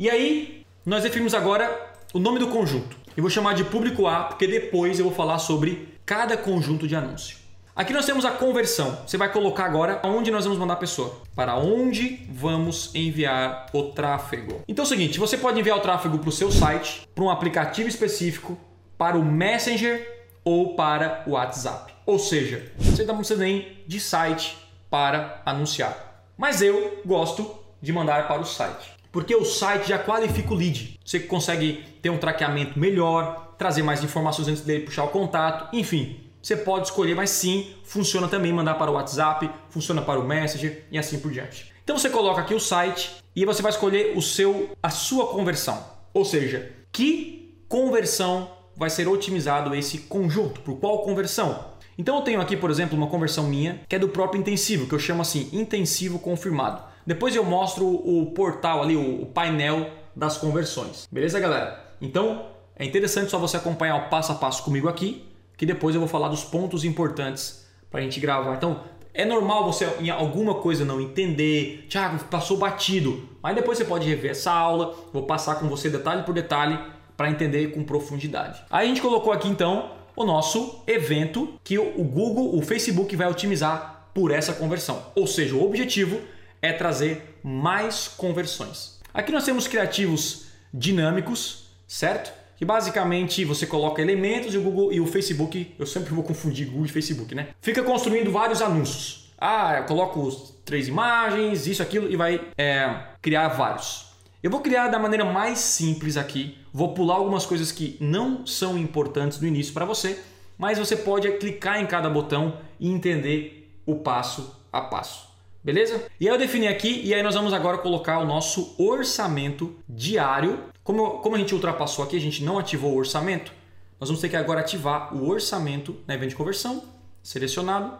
E aí, nós definimos agora o nome do conjunto. Eu vou chamar de público A, porque depois eu vou falar sobre cada conjunto de anúncio. Aqui nós temos a conversão. Você vai colocar agora onde nós vamos mandar a pessoa. Para onde vamos enviar o tráfego. Então é o seguinte, você pode enviar o tráfego para o seu site, para um aplicativo específico, para o Messenger ou para o WhatsApp. Ou seja, você não precisa nem de site para anunciar. Mas eu gosto de mandar para o site. Porque o site já qualifica o lead. Você consegue ter um traqueamento melhor, trazer mais informações antes dele puxar o contato, enfim, você pode escolher, mas sim, funciona também mandar para o WhatsApp, funciona para o Messenger e assim por diante. Então você coloca aqui o site e você vai escolher o seu a sua conversão. Ou seja, que conversão vai ser otimizado esse conjunto? Por qual conversão? Então eu tenho aqui, por exemplo, uma conversão minha que é do próprio intensivo, que eu chamo assim, intensivo confirmado. Depois eu mostro o portal ali, o painel das conversões. Beleza, galera? Então é interessante só você acompanhar o passo a passo comigo aqui que depois eu vou falar dos pontos importantes para a gente gravar. Então, é normal você em alguma coisa não entender, Thiago, passou batido, mas depois você pode rever essa aula, vou passar com você detalhe por detalhe para entender com profundidade. Aí a gente colocou aqui então o nosso evento que o Google, o Facebook vai otimizar por essa conversão. Ou seja, o objetivo é trazer mais conversões. Aqui nós temos criativos dinâmicos, certo? que basicamente você coloca elementos e o Google e o Facebook, eu sempre vou confundir Google e Facebook, né? Fica construindo vários anúncios. Ah, eu coloco três imagens, isso, aquilo e vai é, criar vários. Eu vou criar da maneira mais simples aqui. Vou pular algumas coisas que não são importantes no início para você, mas você pode clicar em cada botão e entender o passo a passo. Beleza? E aí eu defini aqui e aí nós vamos agora colocar o nosso orçamento diário como, como a gente ultrapassou aqui, a gente não ativou o orçamento, nós vamos ter que agora ativar o orçamento na evento de conversão, selecionado.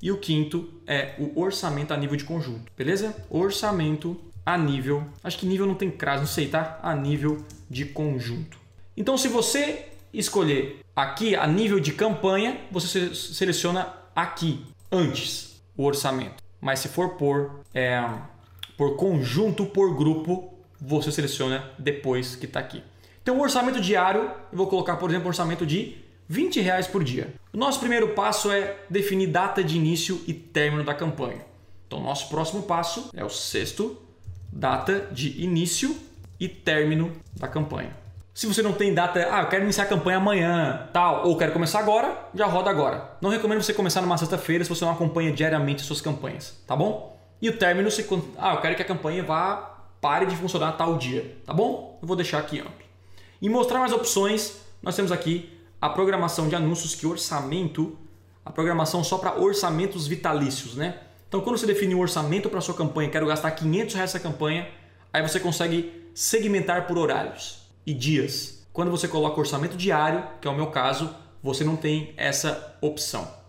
E o quinto é o orçamento a nível de conjunto, beleza? Orçamento a nível, acho que nível não tem crase, não sei, tá? A nível de conjunto. Então, se você escolher aqui a nível de campanha, você seleciona aqui antes o orçamento. Mas se for por, é, por conjunto, por grupo, você seleciona depois que está aqui. Então, o orçamento diário, eu vou colocar, por exemplo, um orçamento de 20 reais por dia. O nosso primeiro passo é definir data de início e término da campanha. Então, nosso próximo passo é o sexto, data de início e término da campanha. Se você não tem data, ah, eu quero iniciar a campanha amanhã, tal, ou quero começar agora, já roda agora. Não recomendo você começar numa sexta-feira se você não acompanha diariamente suas campanhas, tá bom? E o término, se, ah, eu quero que a campanha vá pare de funcionar tal dia, tá bom? Eu vou deixar aqui amplo. E mostrar mais opções, nós temos aqui a programação de anúncios que orçamento, a programação só para orçamentos vitalícios, né? Então, quando você define um orçamento para sua campanha, quero gastar 500 reais nessa campanha, aí você consegue segmentar por horários e dias. Quando você coloca orçamento diário, que é o meu caso, você não tem essa opção.